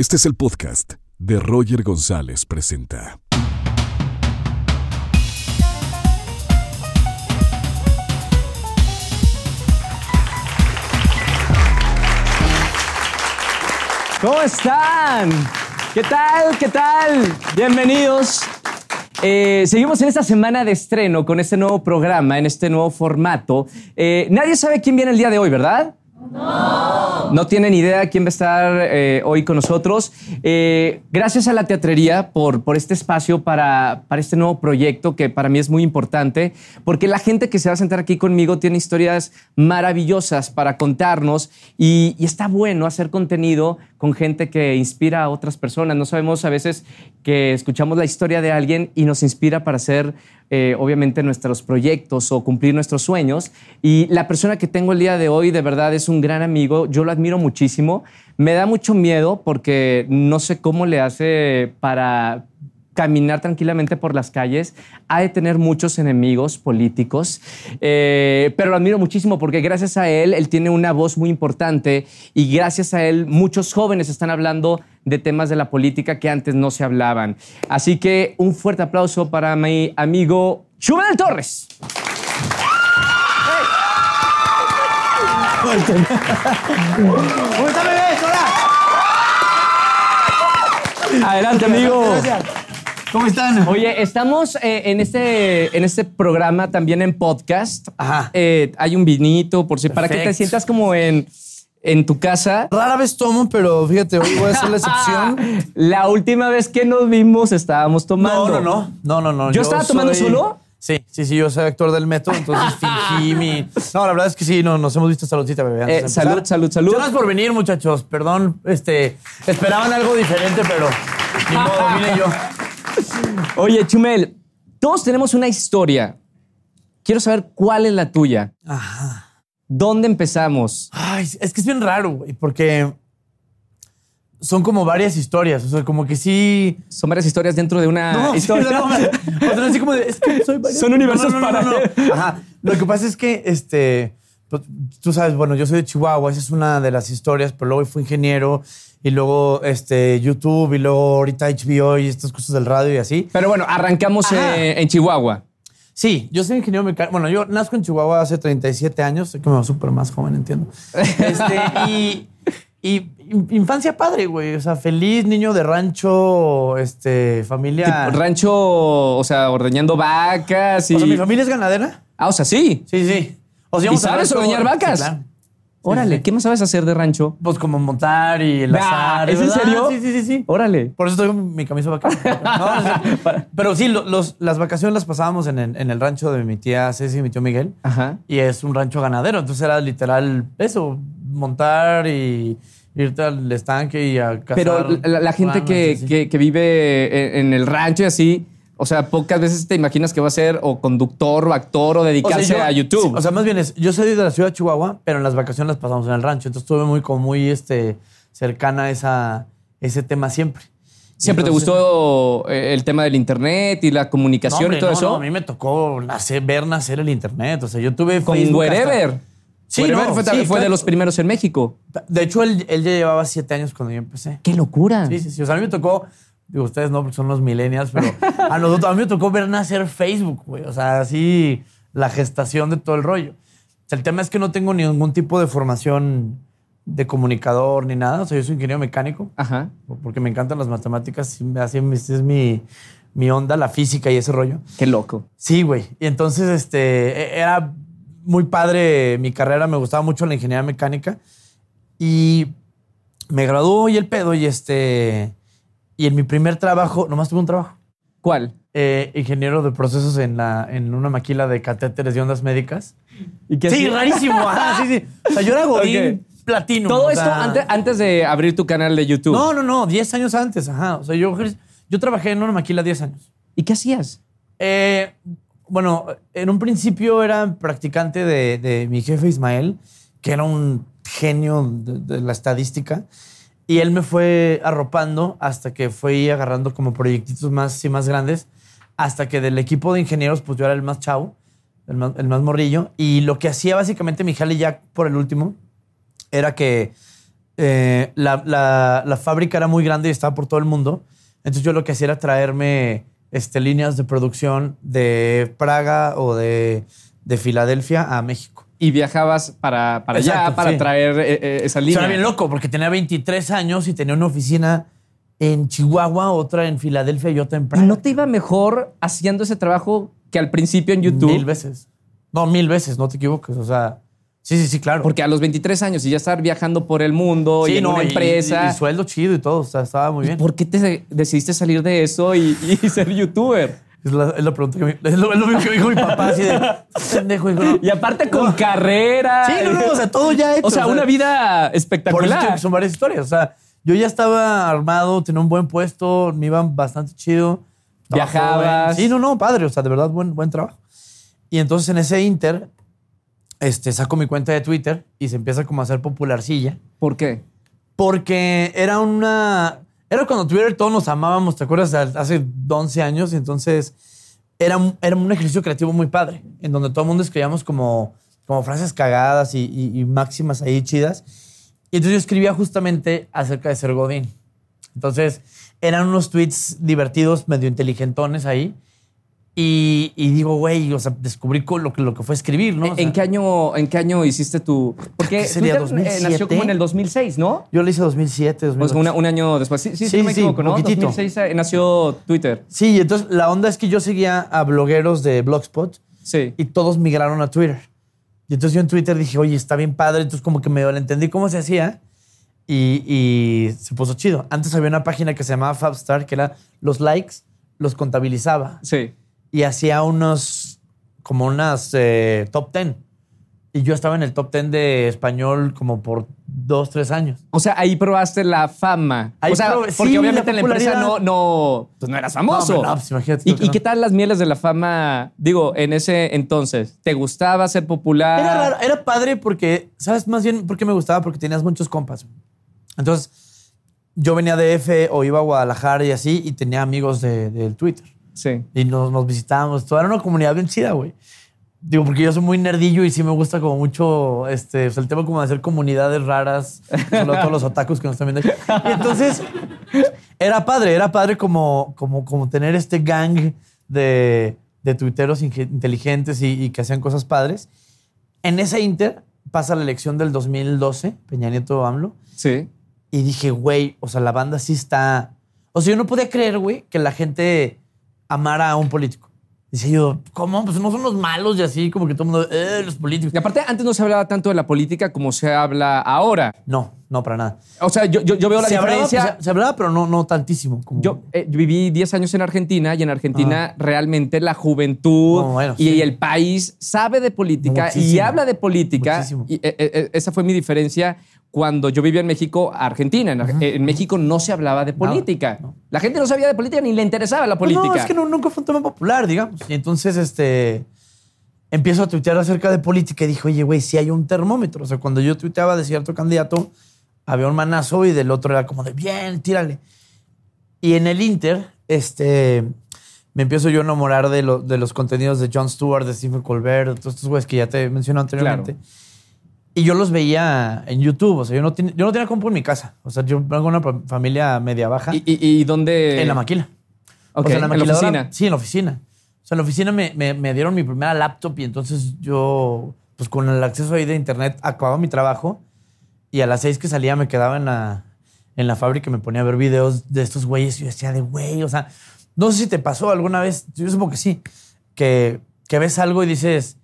Este es el podcast de Roger González Presenta. ¿Cómo están? ¿Qué tal? ¿Qué tal? Bienvenidos. Eh, seguimos en esta semana de estreno con este nuevo programa, en este nuevo formato. Eh, nadie sabe quién viene el día de hoy, ¿verdad? No. No tienen idea quién va a estar eh, hoy con nosotros. Eh, gracias a la teatrería por, por este espacio para, para este nuevo proyecto que para mí es muy importante, porque la gente que se va a sentar aquí conmigo tiene historias maravillosas para contarnos y, y está bueno hacer contenido con gente que inspira a otras personas. No sabemos a veces que escuchamos la historia de alguien y nos inspira para hacer, eh, obviamente, nuestros proyectos o cumplir nuestros sueños. Y la persona que tengo el día de hoy, de verdad, es un gran amigo. Yo lo admiro muchísimo. Me da mucho miedo porque no sé cómo le hace para caminar tranquilamente por las calles, ha de tener muchos enemigos políticos, eh, pero lo admiro muchísimo porque gracias a él, él tiene una voz muy importante y gracias a él muchos jóvenes están hablando de temas de la política que antes no se hablaban. Así que un fuerte aplauso para mi amigo Chumel Torres. Adelante, amigo. Gracias. ¿Cómo están? Oye, estamos eh, en, este, en este programa también en podcast. Ajá. Eh, hay un vinito, por si, para que te Perfecto. sientas como en, en tu casa. Rara vez tomo, pero fíjate, hoy voy a hacer la excepción. La última vez que nos vimos estábamos No, tomando. no, no. No, no, no. ¿Yo estaba tomando solo? Sí, sí, sí, yo soy actor del método, entonces fingí mi. No, la verdad es que sí, no, nos hemos visto saludcita, bebé. antes Eh, de empezar. salud, salud, salud. Gracias por venir, muchachos. Perdón, este. Esperaban algo diferente, pero. Ni modo, vine yo. Oye, Chumel, todos tenemos una historia. Quiero saber cuál es la tuya. Ajá. ¿Dónde empezamos? Ay, es que es bien raro, güey, porque. Son como varias historias. O sea, como que sí. Son varias historias dentro de una No, sí, historia. no, o sea, así como de, es que soy varias- Son universos No, no, no, no, paralelos. no. Ajá. Lo que pasa es que, este, pues, tú sabes, bueno, yo soy de Chihuahua, esa es una de las historias, pero luego fui ingeniero y luego, este, YouTube y luego ahorita HBO y estas cosas del radio y así. Pero bueno, arrancamos eh, en Chihuahua. Sí, yo soy ingeniero mecánico. Bueno, yo nazco en Chihuahua hace 37 años. Sé que me veo súper más joven, entiendo. Este, y, y infancia padre, güey. O sea, feliz, niño de rancho, este, familia. Tipo, rancho, o sea, ordeñando vacas y. O sea, mi familia es ganadera. Ah, o sea, sí. Sí, sí. O sea, ¿Y sabes rancho- ordeñar vacas? Sí, claro. Órale, sí. ¿qué más sabes hacer de rancho? Pues como montar y Bah, enlazar. ¿es en ¿verdad? serio? Sí, sí, sí, sí. Órale. Por eso estoy con mi camisa vaca. No, no. Pero sí, lo- los- las vacaciones las pasábamos en, el- en el rancho de mi tía Ceci y mi tío Miguel. Ajá. Y es un rancho ganadero. Entonces era literal eso, montar y irte al estanque y a cazar. Pero la, la gente que, así. que- que vive en, en el rancho y así, o sea, pocas veces te imaginas que va a ser o conductor o actor o O sea, dedicarse yo- a YouTube. sí, o sea, más bien es, yo soy de la ciudad de Chihuahua, pero en las vacaciones las pasamos en el rancho. Entonces estuve muy, como muy este, cercana a esa, ese tema siempre. ¿Siempre te gustó eh, el tema del internet y la comunicación No, hombre, y todo no, eso? no, a mí me tocó nacer, ver nacer el internet. O sea, yo tuve Con Facebook Wherever. hasta- Sí, Wherever no, fue, sí, fue de los primeros en México. De hecho, él, él ya llevaba siete años cuando yo empecé. ¡Qué locura! Sí, sí, sí. O sea, a mí me tocó, digo, ustedes no, porque son los millennials, pero a nosotros, a mí me tocó ver nacer Facebook, güey. O sea, así la gestación de todo el rollo. O sea, el tema es que no tengo ningún tipo de formación de comunicador ni nada. O sea, yo soy ingeniero mecánico Ajá. porque me encantan las matemáticas. Así es mi, mi onda, la física y ese rollo. ¡Qué loco! Sí, güey. Y entonces, este, e- era muy padre mi carrera, me gustaba mucho la ingeniería mecánica. Y me graduó y el pedo, y este, y en mi primer trabajo, nomás tuve un trabajo, ¿Cuál? eh, ingeniero de procesos en, la, en una maquila de catéteres y ondas médicas. ¿Y qué Sí, rarísimo. Ajá, sí, sí. O sea, yo era Godín platino. Todo o esto antes, antes de abrir tu canal de YouTube. No, no, no, 10 años antes, ajá. O sea, yo, yo trabajé en una maquila 10 años. ¿Y qué hacías? Eh, bueno, en un principio era practicante de, de mi jefe Ismael, que era un genio de, de la estadística. Y él me fue arropando hasta que fui agarrando como proyectitos más y más grandes. Hasta que del equipo de ingenieros, pues yo era el más chavo, el más, el más morrillo. Y lo que hacía básicamente mi jale ya por el último era que eh, la, la- la fábrica era muy grande y estaba por todo el mundo. Entonces yo lo que hacía era traerme este, líneas de producción de Praga o de, de Filadelfia a México. Y viajabas para, para allá para sí. traer eh, eh, esa línea. era bien loco porque tenía 23 años y tenía una oficina en Chihuahua, otra en Filadelfia y otra en ¿Y Praga. no te iba mejor haciendo ese trabajo que al principio en YouTube? Mil veces. No, mil veces, no te equivoques. O sea, sí, sí, sí, claro. Porque a los 23 años y ya estar viajando por el mundo y en no, una y- empresa. Y, y sueldo chido y todo. O sea, estaba muy ¿Y bien. ¿Por qué te decidiste salir de eso y, y ser youtuber? Es la, es la pregunta que me- es lo, es lo que me dijo mi papá, así de pendejo, hijo. no". Y aparte con carrera. Sí, no, no, o sea, todo ya hecho. O sea, una vida Por eso te digo espectacular. que son varias historias. O sea, yo ya estaba armado, tenía un buen puesto, me iban bastante chido. Viajabas. Sí, no, no, padre. O sea, de verdad, buen, buen trabajo. Y entonces en ese inter, este, saco mi cuenta de Twitter y se empieza como a hacer popularcilla. ¿Por qué? Porque era una. Era cuando Twitter todos nos amábamos, ¿te acuerdas? Hace 11 años. Entonces era, era un ejercicio creativo muy padre, en donde todo el mundo escribíamos como, como frases cagadas y, y- y máximas ahí chidas. Y entonces yo escribía justamente acerca de ser Godín. Entonces eran unos tweets divertidos, medio inteligentones ahí. Y, y digo, güey, o sea, descubrí lo que, lo que fue escribir, ¿no? O ¿En sea, qué año, en qué año hiciste tu...? Porque ¿Qué sería, Twitter, eh, 2007? nació como en el 2006, ¿no? Yo lo hice 2007, 2008. Pues una- un año después. Sí, sí, sí, Sí, me sí, equivoco, ¿no? poquitito. 2006 eh, nació Twitter. Sí, y entonces la onda es que yo seguía a blogueros de Blogspot Sí. y todos migraron a Twitter. Y entonces yo en Twitter dije, oye, está bien padre. Entonces como que medio le entendí cómo se hacía y, y se puso chido. Antes había una página que se llamaba Fabstar, que era los likes, los contabilizaba Sí. Y hacía unos, como unas eh, top 10. Y yo estaba en el top 10 de español como por dos, tres años. O sea, ahí probaste la fama. Ahí o sea, probé- porque sí, obviamente la en la empresa no, no, pues no eras famoso. No, pues imagínate ¿Y, no. qué tal las mieles de la fama? Digo, en ese entonces, ¿te gustaba ser popular? Era raro, era padre porque, ¿sabes? Más bien porque me gustaba porque tenías muchos compas. Entonces, yo venía de F o iba a Guadalajara y así y tenía amigos de- del Twitter. Sí. Y nos, nos visitábamos. Todo era una comunidad bien chida, güey. Digo, porque yo soy muy nerdillo y sí me gusta como mucho este, o sea, el tema como de hacer comunidades raras, solo todos los otakus que nos están viendo. Y entonces, era padre, era padre como, como, como tener este gang de, de tuiteros inteligentes y, y que hacían cosas padres. En ese inter pasa la elección del 2012, Peña Nieto AMLO, Sí. y dije, güey, o sea, la banda sí está... O sea, yo no podía creer, güey, que la gente amara a un político. Dice yo, ¿cómo? Pues no son los malos y así, como que todo el mundo, eh, los políticos. Y aparte, antes no se hablaba tanto de la política como se habla ahora. No, no, para nada. O sea, yo, yo, yo veo la se, hablaba, diferencia. se, se hablaba, pero no, no tantísimo. Como... Yo eh, viví 10 años en Argentina y en Argentina realmente la juventud Oh, bueno, y, sí. el país sabe de política y habla de política. Muchísimo. Y, eh, eh, esa fue mi diferencia cuando yo vivía en México Argentina. En, México no se hablaba de política. no. La gente no sabía de política ni le interesaba la Pues política. No, es que no- nunca fue un tema popular, digamos. Y entonces, este, empiezo a tuitear acerca de política y dije, oye, güey, si hay un termómetro. O sea, cuando yo tuiteaba de cierto candidato, había un manazo y del otro era como de, bien, tírale. Y en el Inter, este, me empiezo yo a enamorar de, lo- de los contenidos de Jon Stewart, de Stephen Colbert, de todos estos güeyes que ya te mencioné anteriormente. Y yo los veía en YouTube. O sea, yo no, ten- yo no tenía compu en mi casa. O sea, yo vengo de una familia media baja. ¿Y, y, y dónde? en la maquila. O sea, en la en la oficina. Sí, en la oficina. O sea, en la oficina me, me- me dieron mi primera laptop y entonces yo, pues con el acceso ahí de internet, acababa mi trabajo y a las seis que salía me quedaba en la, en la fábrica y me ponía a ver videos de estos güeyes y yo decía de güey, o sea, no sé si te pasó alguna vez, yo supongo que sí, que, que ves algo y dices,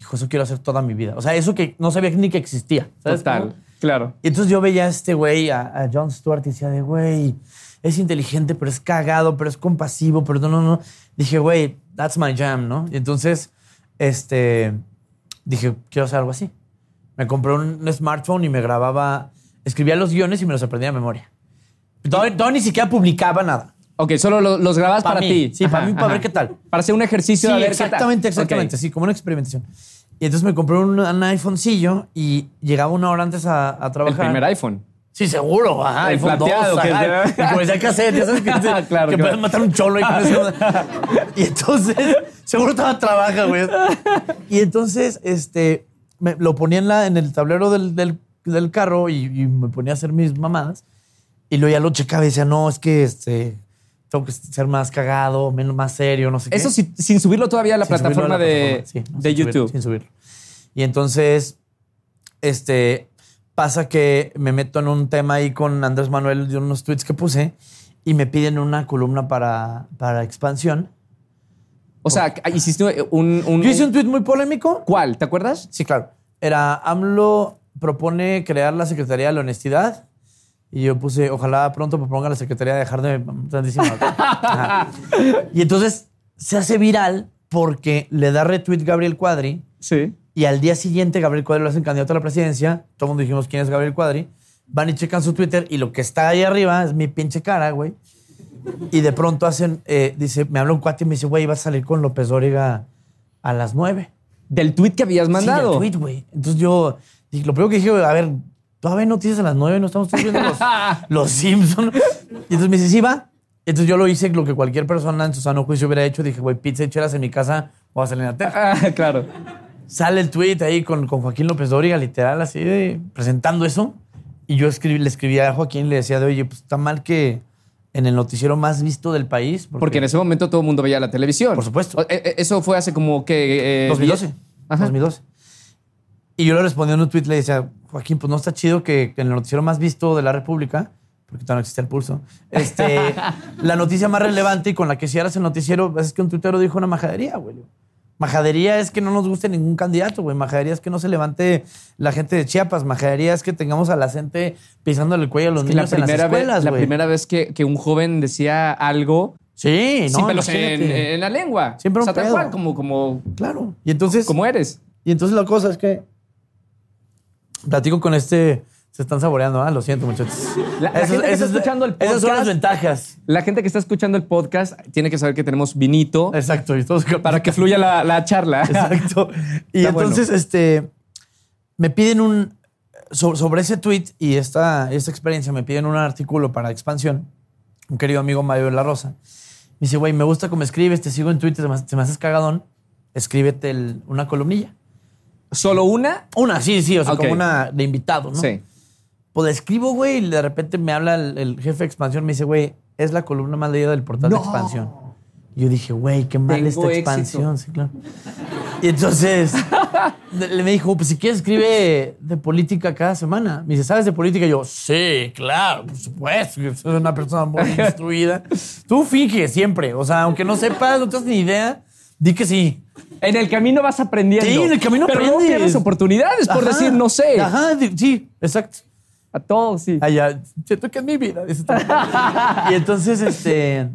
hijo, eso quiero hacer toda mi vida. O sea, eso que no sabía ni que existía. ¿sabes Total, cómo? claro. Y entonces yo veía a este güey, a, a Jon Stewart, y decía de, güey, es inteligente, pero es cagado, pero es compasivo, pero no, no, no. Dije, güey, that's my jam, ¿no? Y entonces, este, dije, quiero hacer algo así. Me compré un smartphone y me grababa, escribía los guiones y me los aprendía de memoria. Todavía, todavía ni siquiera publicaba nada. Ok, solo lo- los grabas Pa' para ti. sí, para mí, para ver qué tal. Para hacer un ejercicio Sí, de ver qué tal. exactamente, exactamente. Ok. Sí, como una experimentación. Y entonces me compré un, un iPhonecillo y llegaba una hora antes a, a El trabajar. primer iPhone. Sí, seguro. Ajá, El iPhone plateado, 2, que ajá. es de- Y cassette, sabes que, Claro, que claro. puedes matar un cholo y con eso. Y entonces, seguro estaba trabaja, güey. Y entonces, este, me- lo ponía en, la, en el tablero del, del del carro y, y me ponía a hacer mis mamadas. Y luego ya lo checaba y decía, no, es que este, tengo que ser más cagado, menos, más serio, no sé qué. Eso sin subirlo todavía a la Sin plataforma a la de, plataforma, sí, no, de sin subirlo, YouTube. sin subirlo. Y entonces, este, pasa que me meto en un tema ahí con Andrés Manuel de unos tweets que puse y me piden una columna para, para expansión. O sea, hiciste un, un- Yo hice un tweet muy polémico. ¿Cuál? ¿Te acuerdas? Sí, claro. Era AMLO propone crear la Secretaría de la Honestidad. Y yo puse, ojalá pronto proponga la Secretaría de dejar de. Y entonces se hace viral porque le da retweet Gabriel Cuadri. Sí. Y al día siguiente Gabriel Cuadri lo hacen candidato a la presidencia. Todo el mundo dijimos quién es Gabriel Cuadri. Van y checan su Twitter y lo que está ahí arriba es mi pinche cara, güey. Y de pronto hacen, eh, dice, me habla un cuate y me dice, güey, vas a salir con López Dóriga a las nueve. Del tweet que habías mandado. Sí, el tweet, güey. Entonces yo, lo primero que dije, a ver, todavía hay noticias a las nueve, no estamos viendo los, los Simpsons. Y entonces me dice, sí, va. Entonces yo lo hice lo que cualquier persona en su sano juicio hubiera hecho. Dije, güey, pizza y chelas en mi casa, voy a salir en la tele. Ah, claro. Sale el tweet ahí con, con Joaquín López Dóriga, literal, así de presentando eso. Y yo escribí, le escribí a Joaquín, le decía de, oye, pues está mal que en el noticiero más visto del país. Porque en ese momento todo el mundo veía la televisión. Por supuesto. Eh, eh, Eso fue hace como que. eh, 2012. diez- Ajá. 2012. Y yo le respondí en un tweet, le decía, Joaquín, pues no está chido que en el noticiero más visto de la República, porque todavía no existe el pulso, este, la noticia más relevante y con la que cierras el noticiero es que un tuitero dijo una majadería, güey. Majadería es que no nos guste ningún candidato, güey. Majadería es que no se levante la gente de Chiapas. Majadería es que tengamos a la gente pisándole el cuello a los que la niños en las primera, vez, escuelas, la primera vez que, que un joven decía algo Sí, no, sin pelos en, la lengua. Siempre o un sea, tal pedo. cual, como, como, Claro. Y entonces... como eres. Y entonces la cosa es que platico con este. Se están saboreando, ¿ah? Lo siento, muchachos. La- la gente que está escuchando el Esas son las podcast- ventajas. La gente que está escuchando el podcast tiene que saber que tenemos vinito Exacto. Y todos para que fluya la, la charla. Exacto. Y Está bueno. entonces, este. Me piden un. so- sobre ese tweet y esta, esta experiencia, me piden un artículo para expansión. Un querido amigo Mario de la Rosa. Me dice, güey, me gusta cómo escribes, te sigo en Twitter, se me, se me haces cagadón. Escríbete el- una columnilla. ¿Solo una? Una, sí, sí, o sea, como una de invitado, ¿no? Sí. Pues escribo, güey, y de repente me habla el, el jefe de expansión, me dice, güey, es la columna más leída del portal de No. expansión. Y yo dije, güey, qué mal Tengo esta éxito. expansión, sí, claro. Y entonces le me dijo, pues si quieres escribe de política cada semana. Me dice, ¿sabes de política? Y yo, sí, claro, por supuesto, que soy una persona muy instruida. Tú finge siempre, o sea, aunque no sepas, no tienes ni idea, di que sí. En el camino vas aprendiendo. Sí, en el camino Pero no aprendes. pierdes oportunidades por Ajá, decir no sé. Ajá, sí, exacto. A todos, sí. allá, siento que es mi vida. y entonces, este,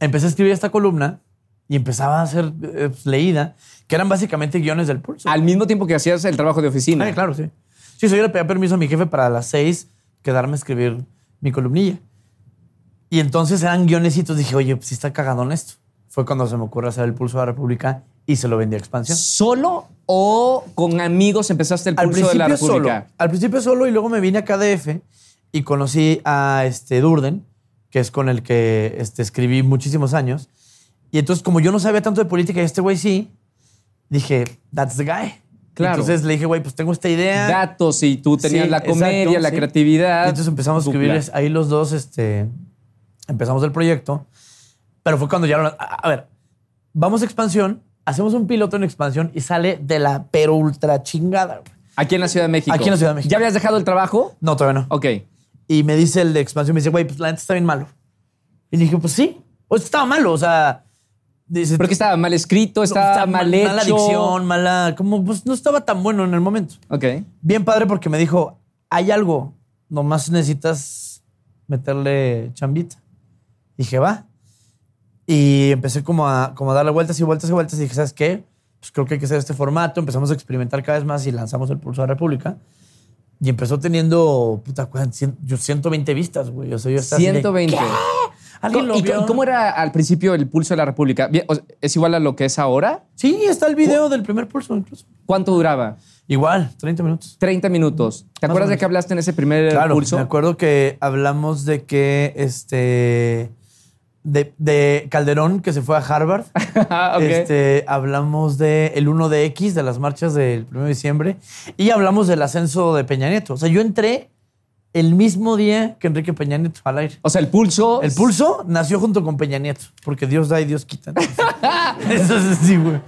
empecé a escribir esta columna y empezaba a ser eh, pues, leída, que eran básicamente guiones del pulso. Al mismo tiempo que hacías el trabajo de oficina. Ah, claro, sí. Sí, so yo le pedí permiso a mi jefe para las seis quedarme a escribir mi columnilla. Y entonces eran guionecitos. Dije, oye, pues sí está cagadón esto. Fue cuando se me ocurre hacer el pulso de la República y se lo vendí a expansión. ¿Solo o con amigos empezaste el Al pulso de la solo. República? Al principio solo y luego me vine a KDF y conocí a este Durden, que es con el que este, escribí muchísimos años. Y entonces, como yo no sabía tanto de política y este güey sí, dije, that's the guy. Claro. Entonces le dije, güey, pues tengo esta idea. Datos y tú tenías Sí, la comedia, exacto, la sí. creatividad. Y entonces empezamos a escribir ahí los dos, este, empezamos el proyecto. Pero fue cuando ya, a, a ver, vamos a expansión, hacemos un piloto en expansión y sale de la pero ultra chingada. güey. Aquí en la Ciudad de México. Aquí en la Ciudad de México. ¿Ya habías dejado el trabajo? No, todavía no. Ok. Y me dice el de expansión, me dice, güey, pues la neta está bien malo. Y dije, pues sí. O sea, estaba malo, o sea. Dice, Porque estaba mal escrito, no, estaba mal hecho. Mala dicción, mala. Como, pues no estaba tan bueno en el momento. Ok. Bien padre porque me dijo, hay algo, nomás necesitas meterle chambita. Dije, va. Y empecé como a, como a darle vueltas y vueltas y vueltas y dije, ¿sabes qué? Pues creo que hay que hacer este formato. Empezamos a experimentar cada vez más y lanzamos el Pulso de la República. Y empezó teniendo, puta, ¿cuántas? Cien- yo 120 vistas, güey. O sea, yo estaba así de, 120. ¿qué? ¿Alguien lo ¿Y vio? cómo era al principio el pulso de la República? ¿Es igual a lo que es ahora? Sí, está el video del primer pulso incluso. ¿Cuánto duraba? Igual, 30 minutos. 30 minutos. ¿Te Más acuerdas de que hablaste en ese primer Claro, pulso? me acuerdo que hablamos de que este de, de Calderón, que se fue a Harvard. Ah. Este, hablamos de el 1 de X, de las marchas del 1 de diciembre. Y hablamos del ascenso de Peña Nieto. O sea, yo entré el mismo día que Enrique Peña Nieto al aire. O sea, el pulso. El pulso nació junto con Peña Nieto, porque Dios da y Dios quita. Eso es así, güey.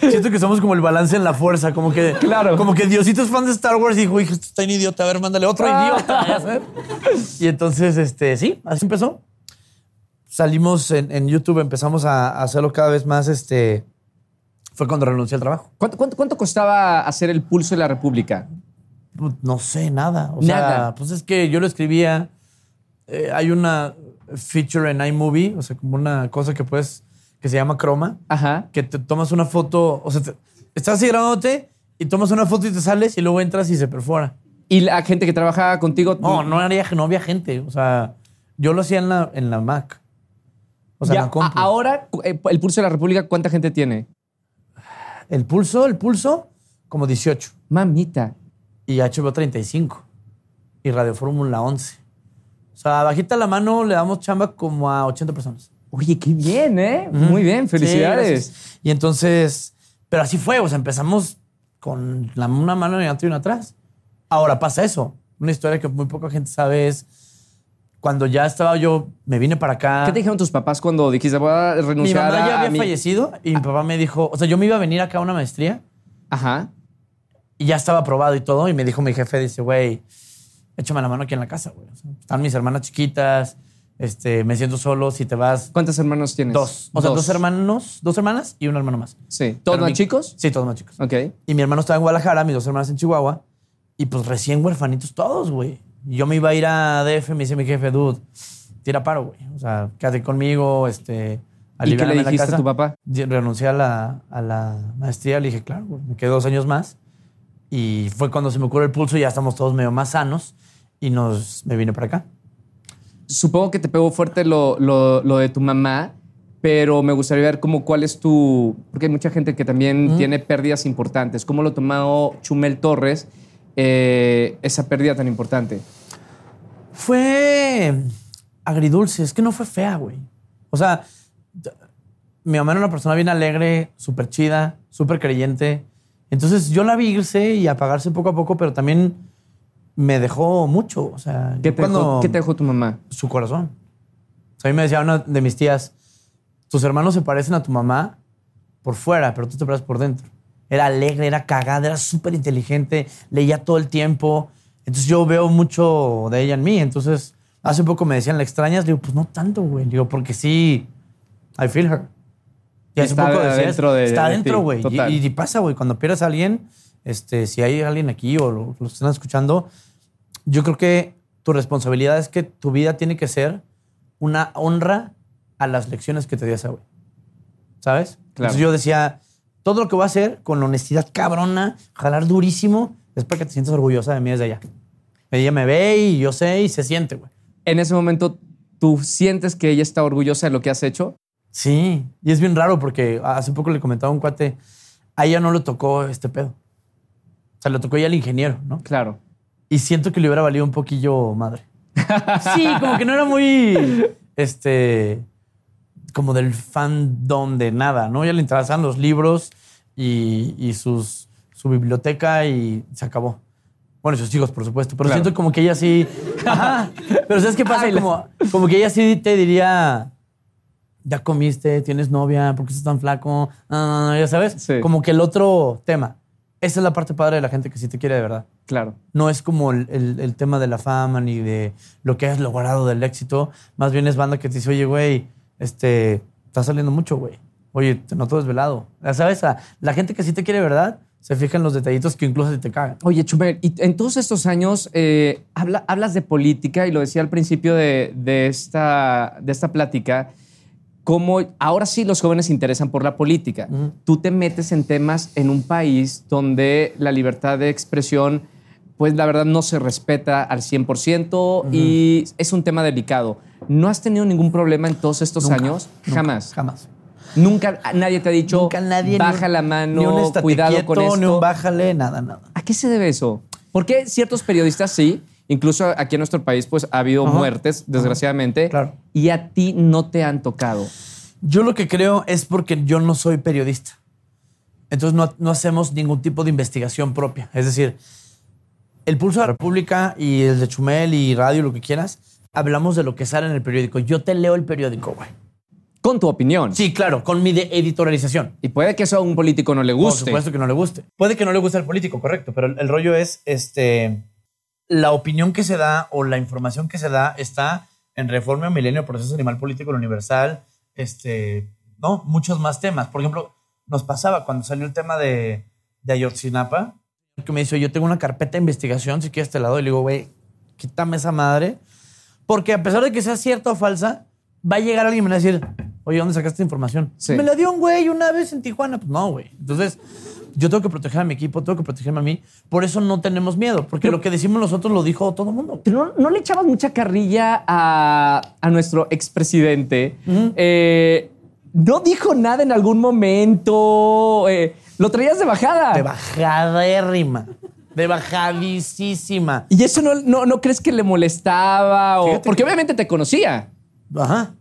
Siento que somos como el balance en la fuerza, como que, Claro. como que Diosito es fan de Star Wars y dijo, hijo, esto está un idiota, a ver, mándale otro Ah. idiota. Y entonces, este, sí, así empezó. Salimos en, en YouTube, empezamos a, a hacerlo cada vez más, este, fue cuando renuncié al trabajo. ¿Cuánto, cuánto, cuánto costaba hacer el pulso de la República? Pues, No sé, nada. O Nada. sea, pues es que yo lo escribía. eh, hay una feature en iMovie, o sea, como una cosa que puedes, que se llama Chroma, Ajá. que te tomas una foto, o sea, te- estás así grabándote y tomas una foto y te sales y luego entras y se perfora. ¿Y la gente que trabajaba contigo? No, no había, no había gente. O sea, yo lo hacía en la, en la Mac. O sea, Ya, ahora, eh, el pulso de la República, ¿cuánta gente tiene? El pulso, el pulso, como 18. Mamita. y HBO 35 y Radio Fórmula 11. O sea, bajita la mano le damos chamba como a 80 personas. Oye, qué bien, ¿eh? Muy bien, Sí, felicidades. gracias. y entonces, pero así fue, o sea, empezamos con la, una mano adelante y una atrás. Ahora pasa eso. Una historia que muy poca gente sabe es cuando ya estaba yo, me vine para acá. ¿Qué te dijeron tus papás cuando dijiste voy a Mi renunciar mamá ya a había mi- fallecido y mi papá me dijo, o sea, yo me iba a venir acá a una maestría Ajá. y ya estaba aprobado y todo. Y me dijo mi jefe, dice, güey, échame la mano aquí en la casa, güey. O sea, están mis hermanas chiquitas, este, me siento solo, si te vas... ¿Cuántos hermanos tienes? Dos. O sea, dos. hermanos, dos hermanas y un hermano más. Sí. ¿Todos Pero más mi- chicos? Sí, todos más chicos. Ok. Y mi hermano estaba en Guadalajara, mis dos hermanas en Chihuahua. Y pues recién huerfanitos todos, güey. Yo me iba a ir a DF, me dice mi jefe, dude, tira paro, güey. O sea, quédate conmigo, este... ¿Y qué le la dijiste a casa. tu papá? Renuncié a la, a la maestría, le dije, claro, güey, me quedé dos años más. Y fue cuando se me ocurrió el pulso y ya estamos todos medio más sanos. Y nos, me vine para acá. Supongo que te pegó fuerte lo, lo- lo de tu mamá, pero me gustaría ver cómo cuál es tu... Porque hay mucha gente que también tiene pérdidas importantes. ¿Cómo lo tomó Chumel Torres eh, esa pérdida tan importante? Fue agridulce, es que no fue fea, güey. O sea, mi mamá era una persona bien alegre, súper chida, súper creyente. Entonces yo la vi irse y apagarse poco a poco, pero también me dejó mucho. O sea, ¿Qué te, dejó, qué te dejó tu mamá? su corazón. O sea, a mí me decía una de mis tías, tus hermanos se parecen a tu mamá por fuera, pero tú te pareces por dentro. Era alegre, era cagada, era súper inteligente, leía todo el tiempo. Entonces yo veo mucho de ella en mí. Entonces, hace poco me decían, ¿la extrañas? Le digo, pues no tanto, güey. Le digo, porque sí, I feel her. Y hace Está poco decías, adentro de- está de adentro, ti, güey. Y, y pasa, güey, cuando pierdes a alguien, este, si hay alguien aquí o lo- que están escuchando, yo creo que tu responsabilidad es que tu vida tiene que ser una honra a las lecciones que te dio esa güey. ¿Sabes? Claro. Entonces yo decía, todo lo que voy a hacer con honestidad cabrona, jalar durísimo, es para que te sientas orgullosa de mí desde allá. Ella me ve y yo sé y se siente, güey. En ese momento, ¿tú sientes que ella está orgullosa de lo que has hecho? Sí, y es bien raro porque hace poco le comentaba a un cuate, a ella no le tocó este pedo. O sea, le tocó ella al ingeniero, ¿no? Claro. Y siento que le hubiera valido un poquillo madre. Sí, como que no era muy, este, como del fandom de nada, ¿no? Ya le interesaban los libros y, y sus, su biblioteca y se acabó. Bueno, sus hijos, por supuesto. Pero Claro. siento como que ella sí... Ajá. Pero ¿sabes qué pasa? Ay, Como, como que ella sí te diría... Ya comiste, tienes novia, ¿por qué estás tan flaco? No, ya sabes. Sí. Como que el otro tema. Esa es la parte padre de la gente que sí te quiere de verdad. Claro. No es como el, el- el tema de la fama ni de lo que has logrado del éxito. Más bien es banda que te dice, oye, güey, este, estás saliendo mucho, güey. Oye, te noto desvelado. Ya sabes, a- la gente que sí te quiere verdad se fija en los detallitos que incluso te cagan. Oye, Chumel, y en todos estos años eh, habla- hablas de política y lo decía al principio de, de esta, de esta plática, como ahora sí los jóvenes se interesan por la política. Tú te metes en temas en un país donde la libertad de expresión, pues la verdad no se respeta al 100% y es un tema delicado. ¿No has tenido ningún problema en todos estos Nunca, años? nunca, Jamás. Jamás. Nunca nadie te ha dicho, Nunca nadie. baja la ni un mano, cuidado quieto, con esto. Ni un bájale, nada, nada. ¿A qué se debe eso? ¿Por qué ciertos periodistas sí Incluso aquí en nuestro país, pues ha habido Ajá. muertes, desgraciadamente. Claro. Y a ti no te han tocado. Yo lo que creo es porque yo no soy periodista. Entonces no, no hacemos ningún tipo de investigación propia. Es decir, el Pulso de la República y el de Chumel y radio, lo que quieras, hablamos de lo que sale en el periódico. Yo te leo el periódico, güey. Con tu opinión. Sí, claro, con mi de editorialización. Y puede que eso a un político no le Por guste. supuesto que no le guste. Puede que no le guste al político, correcto, pero el, el rollo es este la opinión que se da o la información que se da está en Reforma Milenio, Proceso Animal Político, el Universal, este, no, muchos más temas. Por ejemplo, nos pasaba cuando salió el tema de, de Ayotzinapa, que me dice, yo tengo una carpeta de investigación, si quieres te la doy. Y le digo, güey, quítame esa madre. Porque a pesar de que sea cierta o falsa, va a llegar alguien y me va a decir, oye, ¿dónde sacaste esta información? Sí. Me la dio un güey una vez en Tijuana. Pues no, güey. Entonces, yo tengo que proteger a mi equipo, tengo que protegerme a mí. Por eso no tenemos miedo, porque lo que decimos nosotros lo dijo todo el mundo. Pero no, no le echabas mucha carrilla a, a nuestro expresidente. Eh, no dijo nada en algún momento. eh, lo traías de bajada. De bajadérrima. De bajadísima. ¿Y eso no, no, no crees que le molestaba? O, Fíjate porque que- obviamente te conocía Ajá.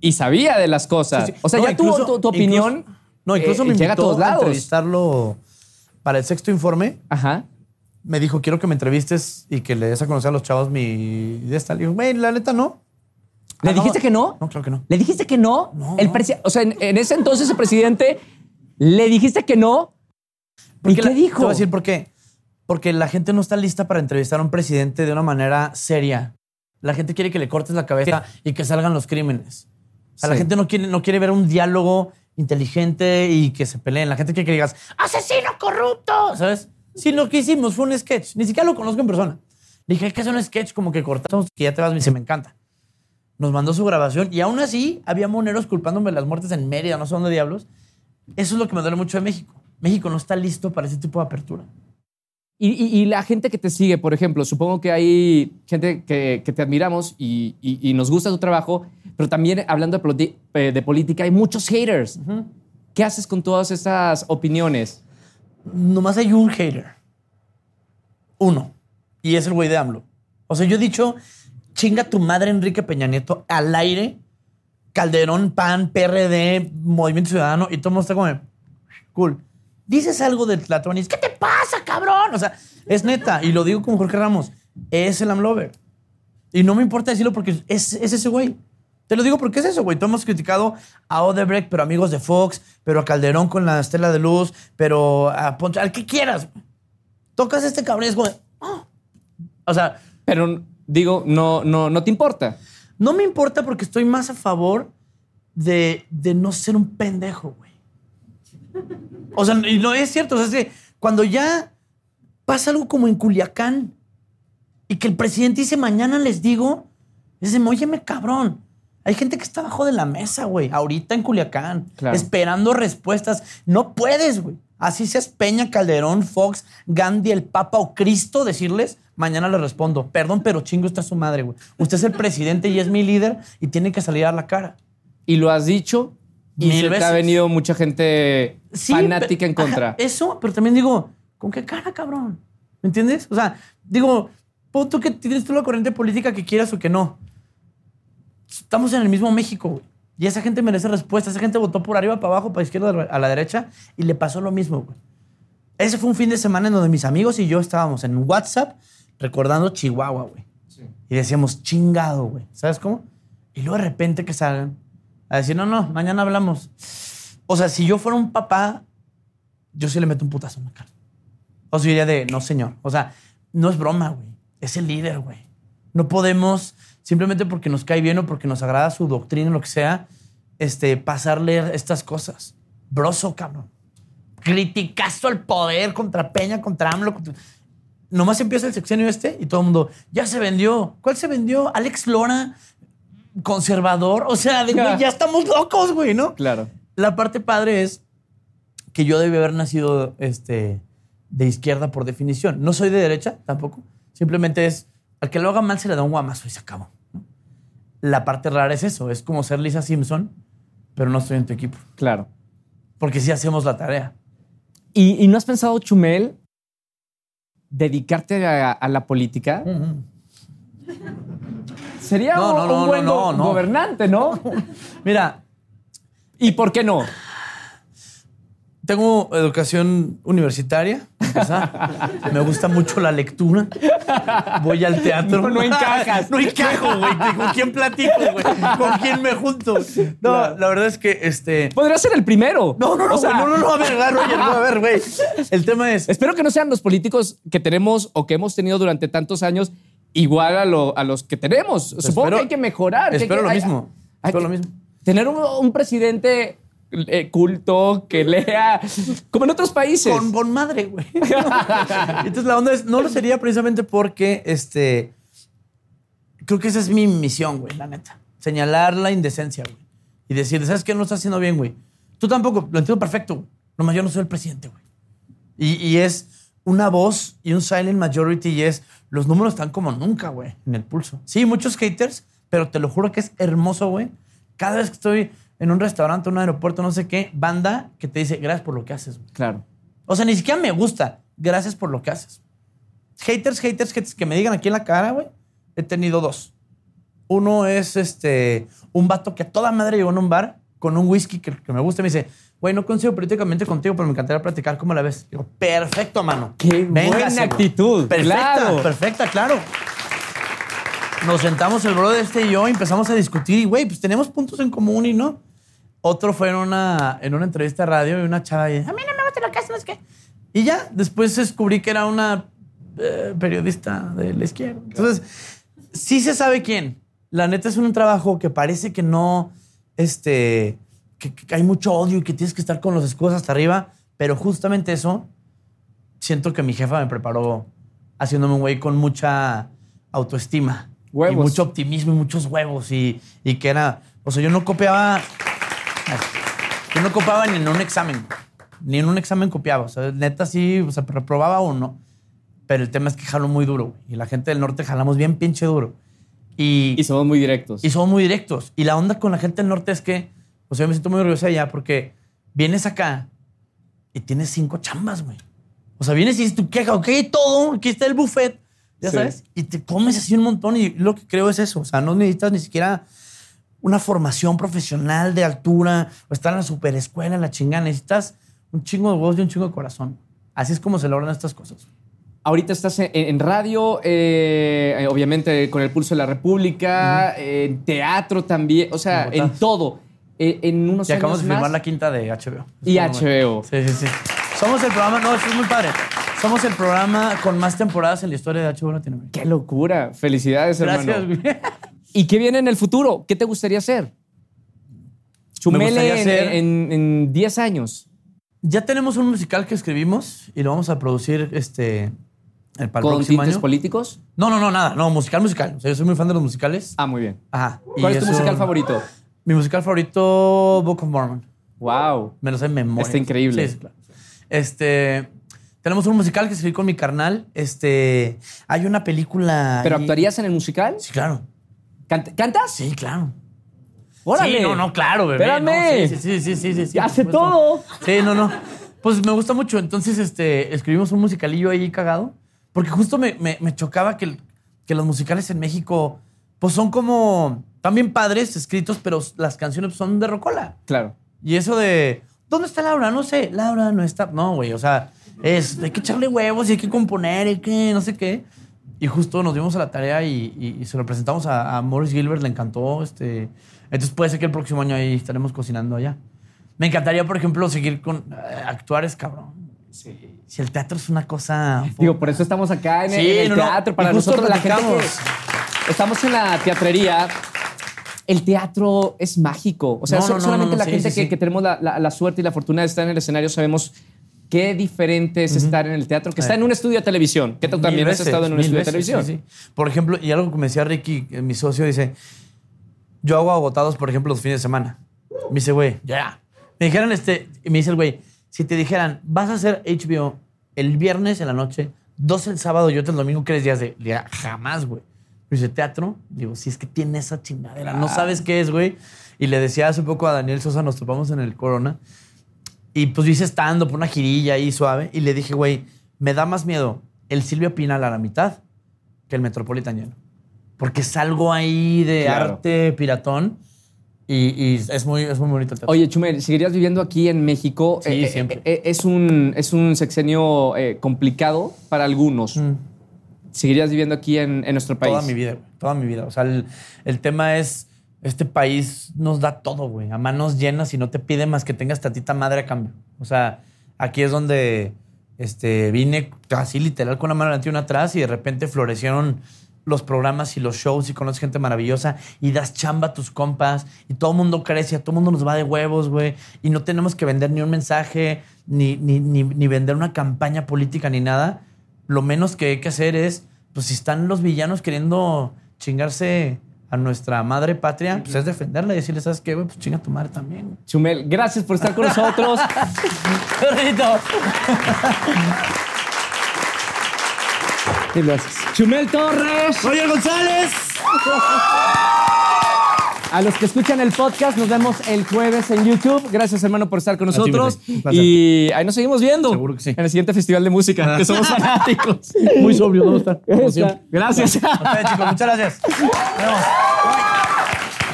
y sabía de las cosas. Sí, sí. O sea, No, ya tuvo incluso- tu, tu opinión. incluso- no, incluso eh, me llega a invitó todos a, lados. entrevistarlo para el sexto informe. Ajá. Me dijo, quiero que me entrevistes y que le des a conocer a los chavos mi de esta. Le digo, güey, la neta no. ¿Le Ah, dijiste que no? No, claro que no. ¿Le dijiste que no? No. El presi- o sea, en, en ese entonces el presidente le dijiste que no. ¿Y Porque qué la- dijo? Te voy a decir por qué. Porque la gente no está lista para entrevistar a un presidente de una manera seria. La gente quiere que le cortes la cabeza y que salgan los crímenes. O sea, la Sí. gente no quiere, no quiere ver un diálogo inteligente y que se peleen. La gente quiere que digas, asesino corrupto, ¿sabes? Sí, lo que hicimos fue un sketch. Ni siquiera lo conozco en persona. Le dije, hay que hacer un sketch como que cortamos, que ya te vas. Me dice, me encanta. Nos mandó su grabación y aún así había moneros culpándome de las muertes en Mérida, no sé dónde diablos. Eso es lo que me duele mucho de México. México no está listo para ese tipo de apertura. Y, y- y la gente que te sigue, por ejemplo, supongo que hay gente que, que te admiramos y, nos gusta tu trabajo, pero también hablando de, eh, de política hay muchos haters. ¿Qué haces con todas esas opiniones? Nomás hay un hater. Uno. Y es el güey de AMLO. O sea, yo he dicho, chinga tu madre Enrique Peña Nieto al aire, Calderón, PAN, PRD, Movimiento Ciudadano, y todo el mundo está como, cool. Dices algo de Tlatoanis, ¿qué te pasa, cabrón? O sea, es neta, y lo digo como Jorge Ramos, es el AMLover. Y no me importa decirlo porque es, es ese güey. Te lo digo porque es eso, güey. Todos hemos criticado a Odebrecht, pero amigos de Fox, pero a Calderón con la estela de luz, pero a Poncho, al que quieras. Tocas este cabrón y es como, "Ah". O sea, Pero digo, no, no, no te importa. no me importa porque estoy más a favor de, de no ser un pendejo, güey. O sea, y no es cierto. O sea, es que cuando ya pasa algo como en Culiacán y que el presidente dice mañana les digo, dicen, óyeme, cabrón. Hay gente que está abajo de la mesa, güey, ahorita en Culiacán, Claro. esperando respuestas. No puedes, güey. Así seas Peña, Calderón, Fox, Gandhi, el Papa o Cristo, decirles, mañana les respondo. Perdón, pero chingo está su madre, güey. Usted es el presidente y es mi líder y tiene que salir a la cara. Y lo has dicho y Mil se te ha venido mucha gente Sí, fanática pero- en contra. ajá, eso, pero también digo, ¿con qué cara, cabrón? ¿Me entiendes? O sea, digo, tú que tienes tú la corriente política que quieras o que no. Estamos en el mismo México, güey. Y esa gente merece respuesta. Esa gente votó por arriba, para abajo, para izquierda, a la derecha y le pasó lo mismo, güey. Ese fue un fin de semana en donde mis amigos y yo estábamos en WhatsApp recordando Chihuahua, güey. Y decíamos, chingado, güey. ¿Sabes cómo? Y luego de repente que salgan a decir, no, no, mañana hablamos. O sea, si yo fuera un papá, yo sí le meto un putazo en la cara. O sea, diría de, no, señor. O sea, no es broma, güey. Es el líder, güey. No podemos, simplemente porque nos cae bien o porque nos agrada su doctrina lo que sea, este, pasarle estas cosas. Broso, cabrón. Criticazo al poder contra Peña, contra AMLO. contra- Nomás empieza el sexenio este y todo el mundo, ya se vendió. ¿Cuál se vendió? Alex Lora, conservador. O sea, de, güey, ya estamos locos, güey, ¿no? Claro. La parte padre es que yo debí haber nacido este, de izquierda por definición. No soy de derecha tampoco. Simplemente es, al que lo haga mal se le da un guamazo y se acabó. ¿no? La parte rara es eso. Es como ser Lisa Simpson, pero no estoy en tu equipo. Claro. Porque sí hacemos la tarea. ¿Y, y no has pensado, Chumel, dedicarte a, a la política? Sería No, no, un, buen gobernante, ¿no? Mira, ¿Y por qué no? tengo educación universitaria. Me gusta mucho la lectura. Voy al teatro. No, no encajas. No encajo, güey. ¿Con quién platico, güey? ¿Con quién me junto? No, Claro. la verdad es que este. Podría ser el primero. No, no, no, O sea, no, no, no, a ver, Roger, no, a ver, güey. El tema es. Espero que no sean los políticos que tenemos o que hemos tenido durante tantos años igual a, lo- a los que tenemos. Supongo Espero- que hay que mejorar. que hay espero lo mismo, hay espero lo mismo. Tener un, presidente eh, culto que lea, como en otros países. Con, con madre, güey. Entonces la onda es, no lo sería precisamente porque, este, creo que esa es mi misión, güey, la neta. Señalar la indecencia, güey. Y decir, ¿sabes qué? No estás haciendo bien, güey. Tú tampoco, lo entiendo perfecto, güey. Nomás yo no soy el presidente, güey. Y, y es una voz y un silent majority y es, los números están como nunca, güey, en el pulso. Sí, muchos haters, pero te lo juro que es hermoso, güey. Cada vez que estoy en un restaurante, un aeropuerto, no sé qué, banda que te dice, gracias por lo que haces, güey. Claro. O sea, ni siquiera me gusta. Gracias por lo que haces. Haters, haters, haters que me digan aquí en la cara, güey. He tenido dos. Uno es este un vato que a toda madre llegó en un bar con un whisky que, que me gusta y me dice, güey, no consigo políticamente contigo, pero me encantaría platicar. ¿Cómo la ves? Digo, perfecto, mano. Qué buena Véngase, actitud, Perfecta, claro. perfecta, claro. Nos sentamos el brother este y yo empezamos a discutir y, güey, pues tenemos puntos en común y no. Otro fue en una, en una entrevista de radio y una chava y, a mí no me gusta lo que haces, no es que... Y ya, después descubrí que era una eh, periodista de la izquierda. Entonces, sí se sabe quién. La neta es un trabajo que parece que no, este, que, que hay mucho odio y que tienes que estar con los escudos hasta arriba, pero justamente eso, siento que mi jefa me preparó haciéndome un güey con mucha autoestima. Huevos. Y mucho optimismo y muchos huevos. Y, y que era, o sea, yo no copiaba, yo no copiaba ni en un examen. Ni en un examen copiaba. O sea, neta sí, o sea, reprobaba uno. Pero el tema es que jalo muy duro. Y la gente del norte jalamos bien pinche duro. Y, Y somos muy directos. y somos muy directos. Y la onda con la gente del norte es que, o sea, yo me siento muy orgulloso de allá porque vienes acá y tienes cinco chambas, güey. O sea, vienes y dices tu queja, ok, todo, aquí está el buffet, ya Sí. sabes, y te comes así un montón. Y lo que creo es eso. O sea, no necesitas ni siquiera una formación profesional de altura o estar en la superescuela, en la chingada. Necesitas un chingo de huevos y un chingo de corazón. Así es como se logran estas cosas. Ahorita estás en, en radio, eh, eh, obviamente con el Pulso de la República, en teatro también, o sea, En todo. Eh, en unos Y acabamos años de filmar más- la quinta de HBO. Y HBO. Sí, sí, sí. Somos el programa, no, eso es muy padre. Somos el programa con más temporadas en la historia de HBO Latinoamérica. ¡Qué locura! Felicidades, Gracias, hermano. ¿Y qué viene en el futuro? ¿Qué te gustaría hacer? Me Chumele gustaría hacer- en en 10 años. Ya tenemos un musical que escribimos y lo vamos a producir este, el, para el ¿Con próximo tintes año. políticos? No, no, no, nada. No, musical, musical. O sea, yo soy muy fan de los musicales. Ah, muy bien. Ajá. Y ¿Cuál es tu eso- musical favorito? Mi musical favorito, Book of Mormon. ¡Wow! Me lo sé en memoria. Está increíble. Sí, sí, claro. Este. Tenemos un musical que escribí con mi carnal. Este. Hay una película. ¿Pero ahí- actuarías en el musical? Sí, claro. ¿Cant- ¿Cantas? Sí, claro. ¡Órale! Sí, no, no, claro, bebé. Espérame. no, sí, sí, sí, sí, sí, Hace todo. Sí, no, no. Pues me gusta mucho. Entonces, este, escribimos un musicalillo ahí cagado. Porque justo me, me- me chocaba que, que los musicales en México, pues son como también padres escritos, pero las canciones son de rocola. Claro. Y eso de, ¿dónde está Laura? No sé, Laura no está. No, güey, o sea, es, hay que echarle huevos y hay que componer y que no sé qué. Y justo nos dimos a la tarea y, y- y se lo presentamos a, a Morris Gilbert, le encantó. Este, entonces puede ser que el próximo año ahí estaremos cocinando allá. Me encantaría, por ejemplo, seguir con eh, actuar es cabrón. Sí. Si el teatro es una cosa... Digo, por eso estamos acá en el, en el no, teatro. Para nosotros, la gente que estamos en la teatrería, el teatro es mágico. O sea, No, so- no, no, solamente la gente que tenemos la, la- la suerte y la fortuna de estar en el escenario sabemos qué diferente es estar en el teatro que está en un estudio de televisión. Que tú también Mil has estado en un estudio de veces, televisión. sí, sí. Por ejemplo, y algo que me decía Ricky, eh, mi socio, dice, yo hago agotados, por ejemplo, los fines de semana. Me dice, güey, ya. Me dijeran, este, y me dice el güey, si te dijeran, vas a hacer HBO el viernes en la noche, dos el sábado y otro el domingo, ¿qué les días de? Diría, jamás, güey. Me dice, ¿teatro? Digo, si es que tiene esa chingadera, no sabes qué es, güey. Y le decía hace poco a Daniel Sosa, nos topamos en el Corona, y pues hice estando por una girilla ahí suave, y le dije, güey, me da más miedo el Silvia Pinal a la mitad que el Metropolitan lleno. porque es algo ahí de Claro. arte piratón y, y es, muy, es muy bonito el teatro. Oye, Chumel, ¿seguirías viviendo aquí en México? Sí, siempre. eh, es, un, es un sexenio eh, complicado para algunos. Mm. ¿Seguirías viviendo aquí en, en nuestro país? Toda mi vida, güey, toda mi vida. O sea, el, el tema es, este país nos da todo, güey, a manos llenas y no te pide más que tengas tantita madre a cambio. O sea, aquí es donde este, vine así literal con una mano adelante y una atrás y de repente florecieron los programas y los shows y conoces gente maravillosa y das chamba a tus compas y todo el mundo crece, todo el mundo nos va de huevos, güey. Y no tenemos que vender ni un mensaje, ni, ni, ni vender una campaña política ni nada. Lo menos que hay que hacer es, pues si están los villanos queriendo chingarse a nuestra madre patria, pues es defenderla y decirle, ¿sabes qué, güey? Pues chinga tu madre también. Chumel, gracias por estar con nosotros. Sí, gracias. Chumel Torres. Roger González. A los que escuchan el podcast, nos vemos el jueves en YouTube. Gracias, hermano, por estar con ti, nosotros. Placer. Y ahí nos seguimos viendo. Seguro que sí. En el siguiente festival de música, que somos fanáticos. Muy sobrio, ¿dónde está? Gracias. A ustedes, chicos, muchas gracias.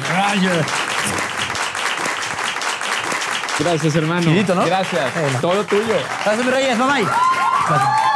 Roger. Gracias, hermano. Chidito, ¿no? Gracias. Bueno. Todo tuyo. Gracias, mi reyes. Bye bye.